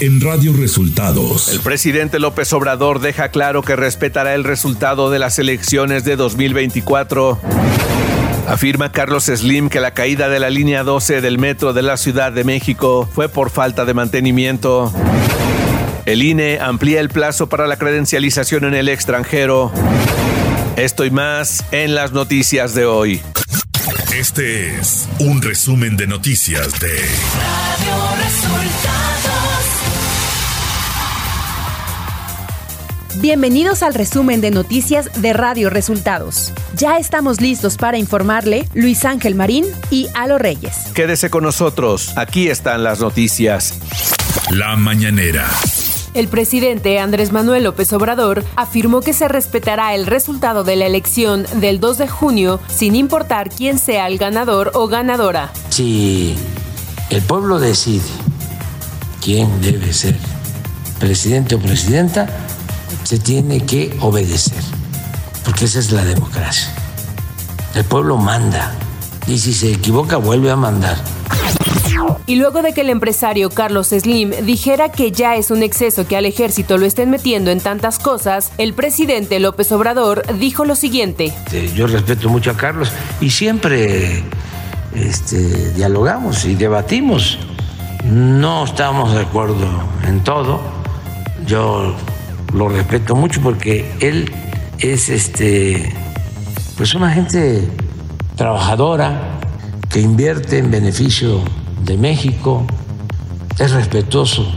en Radio Resultados. El presidente López Obrador deja claro que respetará el resultado de las elecciones de 2024. Afirma Carlos Slim que la caída de la línea 12 del metro de la Ciudad de México fue por falta de mantenimiento. El INE amplía el plazo para la credencialización en el extranjero. Esto y más en las noticias de hoy. Este es un resumen de noticias de Radio Resultados. Bienvenidos al resumen de noticias de Radio Resultados. Ya estamos listos para informarle Luis Ángel Marín y Alo Reyes. Quédese con nosotros, aquí están las noticias. La mañanera. El presidente Andrés Manuel López Obrador afirmó que se respetará el resultado de la elección del 2 de junio sin importar quién sea el ganador o ganadora. Si el pueblo decide quién debe ser presidente o presidenta, se tiene que obedecer, porque esa es la democracia. El pueblo manda y si se equivoca vuelve a mandar. Y luego de que el empresario Carlos Slim dijera que ya es un exceso que al ejército lo estén metiendo en tantas cosas, el presidente López Obrador dijo lo siguiente. Yo respeto mucho a Carlos y siempre este, dialogamos y debatimos. No estamos de acuerdo en todo. Yo lo respeto mucho porque él es este pues una gente trabajadora que invierte en beneficio de México, es respetuoso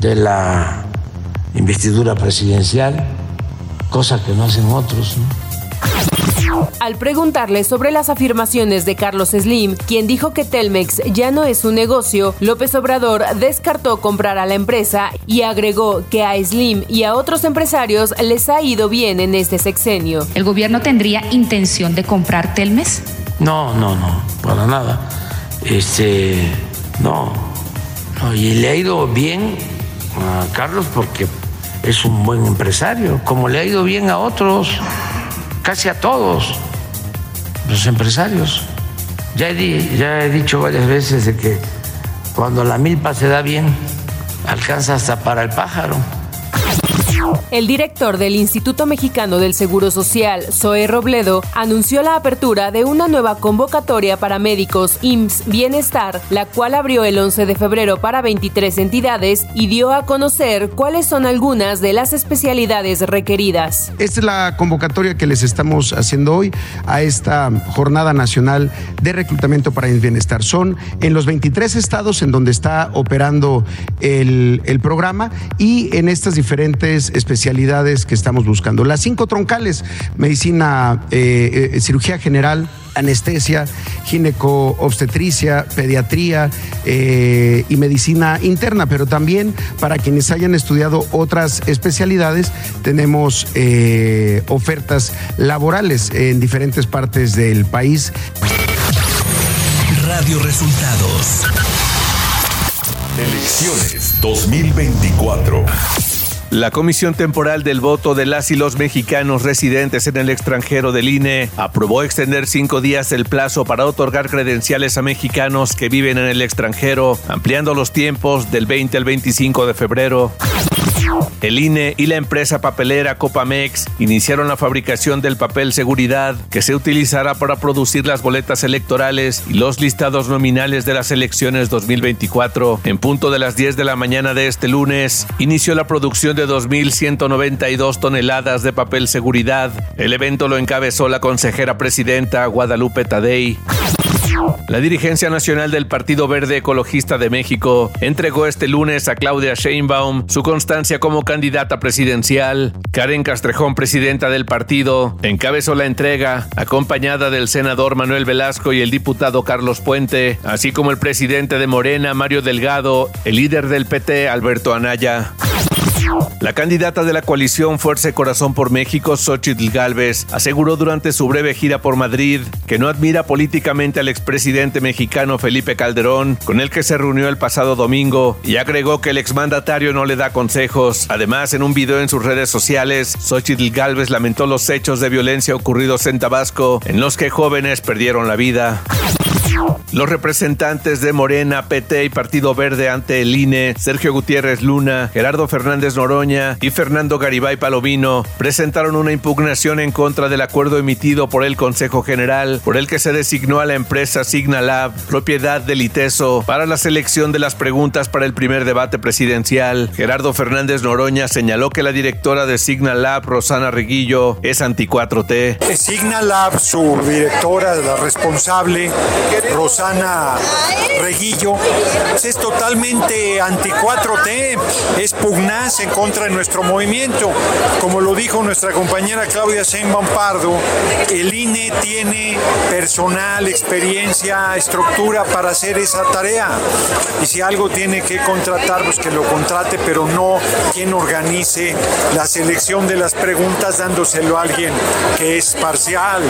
de la investidura presidencial, cosa que no hacen otros. Al preguntarle sobre las afirmaciones de Carlos Slim, quien dijo que Telmex ya no es un negocio, López Obrador descartó comprar a la empresa y agregó que a Slim y a otros empresarios les ha ido bien en este sexenio. ¿El gobierno tendría intención de comprar Telmex? No, no, no, para nada. Este, no, no, y le ha ido bien a Carlos porque es un buen empresario, como le ha ido bien a otros, casi a todos los empresarios. Ya he, dicho varias veces de que cuando la milpa se da bien, alcanza hasta para el pájaro. El director del Instituto Mexicano del Seguro Social, Zoe Robledo, anunció la apertura de una nueva convocatoria para médicos IMSS Bienestar, la cual abrió el 11 de febrero para 23 entidades y dio a conocer cuáles son algunas de las especialidades requeridas. Esta es la convocatoria que les estamos haciendo hoy a esta Jornada Nacional de Reclutamiento para el Bienestar. Son en los 23 estados en donde está operando el, el programa y en estas diferentes especialidades que estamos buscando. Las cinco troncales, medicina, eh, eh, cirugía general, anestesia, gineco-obstetricia, pediatría eh, y medicina interna, pero también para quienes hayan estudiado otras especialidades, tenemos ofertas laborales en diferentes partes del país. Radio Resultados. Elecciones 2024. La Comisión Temporal del Voto de las y los mexicanos residentes en el extranjero del INE aprobó extender cinco días el plazo para otorgar credenciales a mexicanos que viven en el extranjero, ampliando los tiempos del 20 al 25 de febrero. El INE y la empresa papelera Copamex iniciaron la fabricación del papel seguridad que se utilizará para producir las boletas electorales y los listados nominales de las elecciones 2024. En punto de las 10 de la mañana de este lunes, inició la producción de 2.192 toneladas de papel seguridad. El evento lo encabezó la consejera presidenta Guadalupe Tadei. La dirigencia nacional del Partido Verde Ecologista de México entregó este lunes a Claudia Sheinbaum su constancia como candidata presidencial. Karen Castrejón, presidenta del partido, encabezó la entrega, acompañada del senador Manuel Velasco y el diputado Carlos Puente, así como el presidente de Morena, Mario Delgado, el líder del PT, Alberto Anaya. La candidata de la coalición Fuerza y Corazón por México, Xochitl Galvez, aseguró durante su breve gira por Madrid que no admira políticamente al expresidente mexicano Felipe Calderón, con el que se reunió el pasado domingo, y agregó que el exmandatario no le da consejos. Además, en un video en sus redes sociales, Xochitl Galvez lamentó los hechos de violencia ocurridos en Tabasco, en los que jóvenes perdieron la vida. Los representantes de Morena, PT y Partido Verde ante el INE, Sergio Gutiérrez Luna, Gerardo Fernández Noroña y Fernando Garibay Palomino, presentaron una impugnación en contra del acuerdo emitido por el Consejo General, por el que se designó a la empresa Signalab, propiedad del ITESO, para la selección de las preguntas para el primer debate presidencial. Gerardo Fernández Noroña señaló que la directora de Signalab, Rosana Reguillo, es anti-4T. Signalab, su directora, la responsable, Rosana Reguillo, es totalmente anti-4T, es pugnaz en contra de nuestro movimiento. Como lo dijo nuestra compañera Claudia Sheinbaum Pardo, el INE tiene personal, experiencia, estructura para hacer esa tarea. Y si algo tiene que contratar, pues que lo contrate, pero no quien organice la selección de las preguntas dándoselo a alguien que es parcial.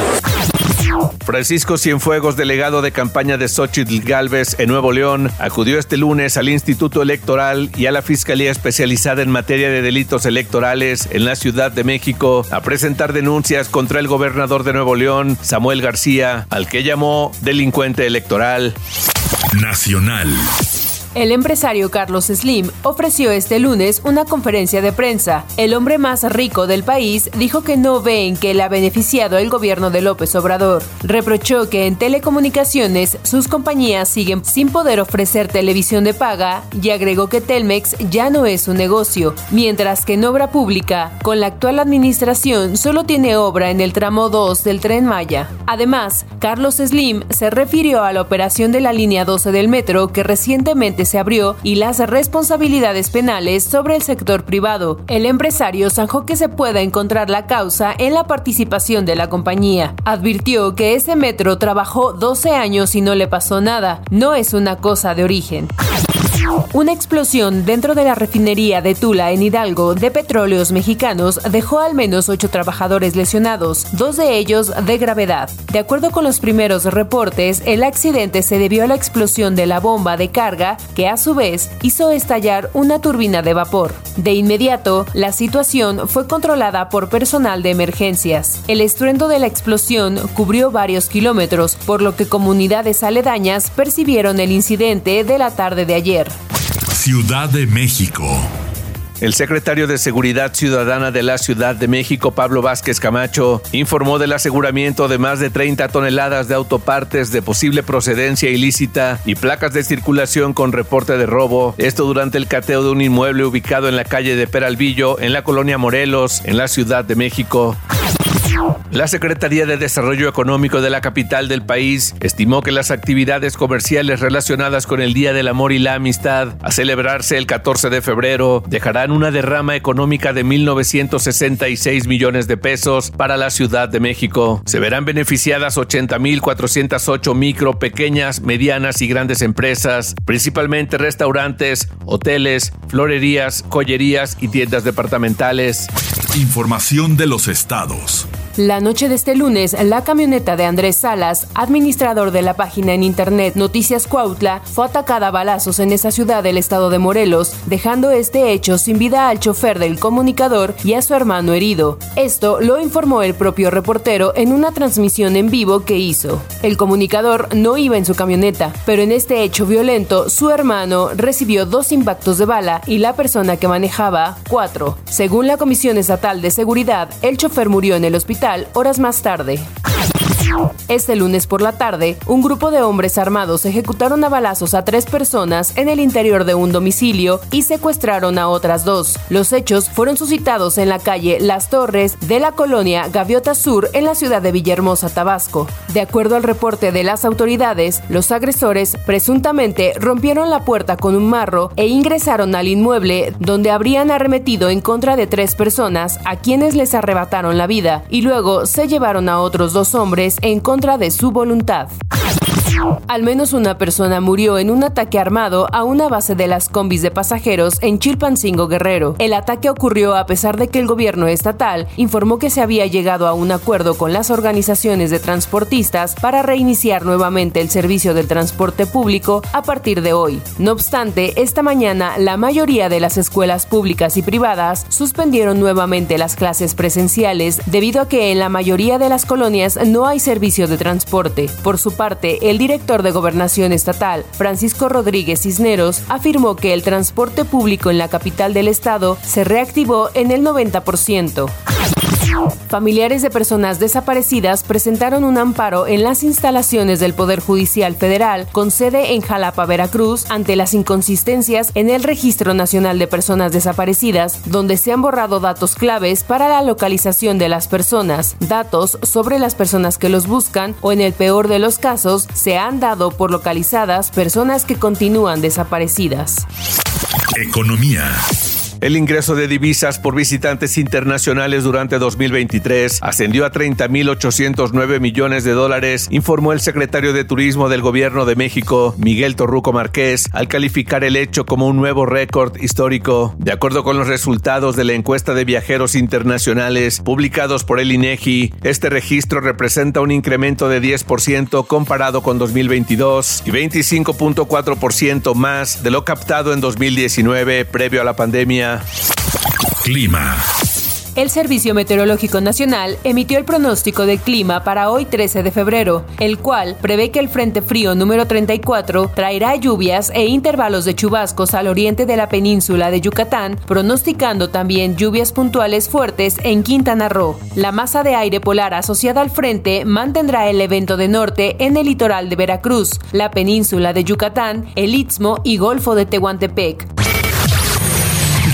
Francisco Cienfuegos, delegado de campaña de Xochitl Galvez en Nuevo León, acudió este lunes al Instituto Electoral y a la Fiscalía Especializada en Materia de Delitos Electorales en la Ciudad de México a presentar denuncias contra el gobernador de Nuevo León, Samuel García, al que llamó delincuente electoral. Nacional. El empresario Carlos Slim ofreció este lunes una conferencia de prensa. El hombre más rico del país dijo que no ve en qué le ha beneficiado el gobierno de López Obrador. Reprochó que en telecomunicaciones sus compañías siguen sin poder ofrecer televisión de paga y agregó que Telmex ya no es un negocio, mientras que en obra pública, con la actual administración, solo tiene obra en el tramo 2 del tren Maya. Además, Carlos Slim se refirió a la operación de la línea 12 del metro que recientemente se abrió y las responsabilidades penales sobre el sector privado. El empresario zanjó que se pueda encontrar la causa en la participación de la compañía. Advirtió que ese metro trabajó 12 años y no le pasó nada. No es una cosa de origen. Una explosión dentro de la refinería de Tula en Hidalgo de petróleos mexicanos dejó al menos ocho trabajadores lesionados, dos de ellos de gravedad. De acuerdo con los primeros reportes, el accidente se debió a la explosión de la bomba de carga que a su vez hizo estallar una turbina de vapor. De inmediato, la situación fue controlada por personal de emergencias. El estruendo de la explosión cubrió varios kilómetros, por lo que comunidades aledañas percibieron el incidente de la tarde de ayer. Ciudad de México. El secretario de Seguridad Ciudadana de la Ciudad de México, Pablo Vázquez Camacho, informó del aseguramiento de más de 30 toneladas de autopartes de posible procedencia ilícita y placas de circulación con reporte de robo. Esto durante el cateo de un inmueble ubicado en la calle de Peralvillo, en la colonia Morelos, en la Ciudad de México. La Secretaría de Desarrollo Económico de la capital del país estimó que las actividades comerciales relacionadas con el Día del Amor y la Amistad, a celebrarse el 14 de febrero, dejarán una derrama económica de 1.966 millones de pesos para la Ciudad de México. Se verán beneficiadas 80.408 micro, pequeñas, medianas y grandes empresas, principalmente restaurantes, hoteles, florerías, joyerías y tiendas departamentales. Información de los estados. La noche de este lunes, la camioneta de Andrés Salas, administrador de la página en internet Noticias Cuautla, fue atacada a balazos en esa ciudad del estado de Morelos, dejando este hecho sin vida al chofer del comunicador y a su hermano herido. Esto lo informó el propio reportero en una transmisión en vivo que hizo. El comunicador no iba en su camioneta, pero en este hecho violento, su hermano recibió dos impactos de bala y la persona que manejaba cuatro. Según la Comisión Estatal de Seguridad, el chofer murió en el hospital horas más tarde. Este lunes por la tarde, un grupo de hombres armados ejecutaron a balazos a tres personas en el interior de un domicilio y secuestraron a otras dos. Los hechos fueron suscitados en la calle Las Torres de la colonia Gaviota Sur en la ciudad de Villahermosa, Tabasco. De acuerdo al reporte de las autoridades, los agresores presuntamente rompieron la puerta con un marro e ingresaron al inmueble donde habrían arremetido en contra de tres personas a quienes les arrebataron la vida y luego se llevaron a otros dos hombres en contra de su voluntad. Al menos una persona murió en un ataque armado a una base de las combis de pasajeros en Chilpancingo Guerrero. El ataque ocurrió a pesar de que el gobierno estatal informó que se había llegado a un acuerdo con las organizaciones de transportistas para reiniciar nuevamente el servicio del transporte público a partir de hoy. No obstante, esta mañana la mayoría de las escuelas públicas y privadas suspendieron nuevamente las clases presenciales debido a que en la mayoría de las colonias no hay servicio de transporte. Por su parte, el director de Gobernación Estatal, Francisco Rodríguez Cisneros, afirmó que el transporte público en la capital del estado se reactivó en el 90%. Familiares de personas desaparecidas presentaron un amparo en las instalaciones del Poder Judicial Federal con sede en Jalapa, Veracruz, ante las inconsistencias en el Registro Nacional de Personas Desaparecidas, donde se han borrado datos claves para la localización de las personas, datos sobre las personas que los buscan o en el peor de los casos se han dado por localizadas personas que continúan desaparecidas. Economía. El ingreso de divisas por visitantes internacionales durante 2023 ascendió a 30.809 millones de dólares, informó el secretario de Turismo del Gobierno de México, Miguel Torruco Márquez, al calificar el hecho como un nuevo récord histórico. De acuerdo con los resultados de la encuesta de viajeros internacionales publicados por el INEGI, este registro representa un incremento de 10% comparado con 2022 y 25.4% más de lo captado en 2019 previo a la pandemia. Clima. El Servicio Meteorológico Nacional emitió el pronóstico de clima para hoy 13 de febrero, el cual prevé que el Frente Frío número 34 traerá lluvias e intervalos de chubascos al oriente de la península de Yucatán, pronosticando también lluvias puntuales fuertes en Quintana Roo. La masa de aire polar asociada al frente mantendrá el evento de norte en el litoral de Veracruz, la península de Yucatán, el Istmo y Golfo de Tehuantepec.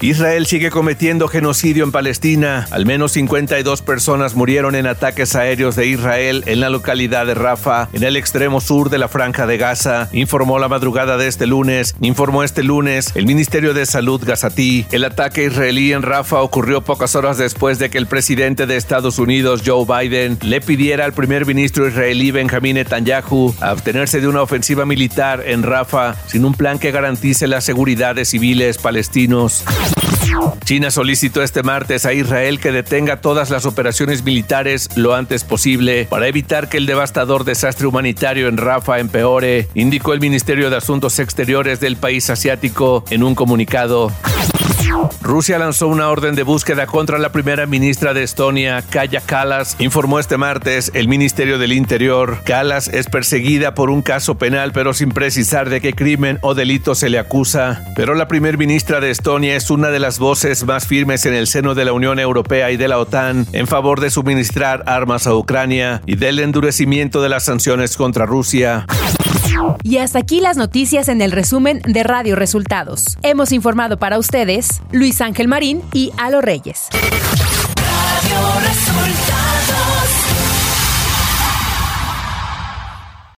Israel sigue cometiendo genocidio en Palestina. Al menos 52 personas murieron en ataques aéreos de Israel en la localidad de Rafa, en el extremo sur de la franja de Gaza, informó la madrugada de este lunes. Informó este lunes el Ministerio de Salud gazatí. El ataque israelí en Rafa ocurrió pocas horas después de que el presidente de Estados Unidos, Joe Biden, le pidiera al primer ministro israelí Benjamin Netanyahu abstenerse de una ofensiva militar en Rafa sin un plan que garantice la seguridad de civiles palestinos. China solicitó este martes a Israel que detenga todas las operaciones militares lo antes posible para evitar que el devastador desastre humanitario en Rafa empeore, indicó el Ministerio de Asuntos Exteriores del país asiático en un comunicado. Rusia lanzó una orden de búsqueda contra la primera ministra de Estonia, Kaya Kalas, informó este martes el Ministerio del Interior. Kalas es perseguida por un caso penal, pero sin precisar de qué crimen o delito se le acusa. Pero la primer ministra de Estonia es una de las voces más firmes en el seno de la Unión Europea y de la OTAN en favor de suministrar armas a Ucrania y del endurecimiento de las sanciones contra Rusia. Y hasta aquí las noticias en el resumen de Radio Resultados. Hemos informado para ustedes Luis Ángel Marín y Alo Reyes.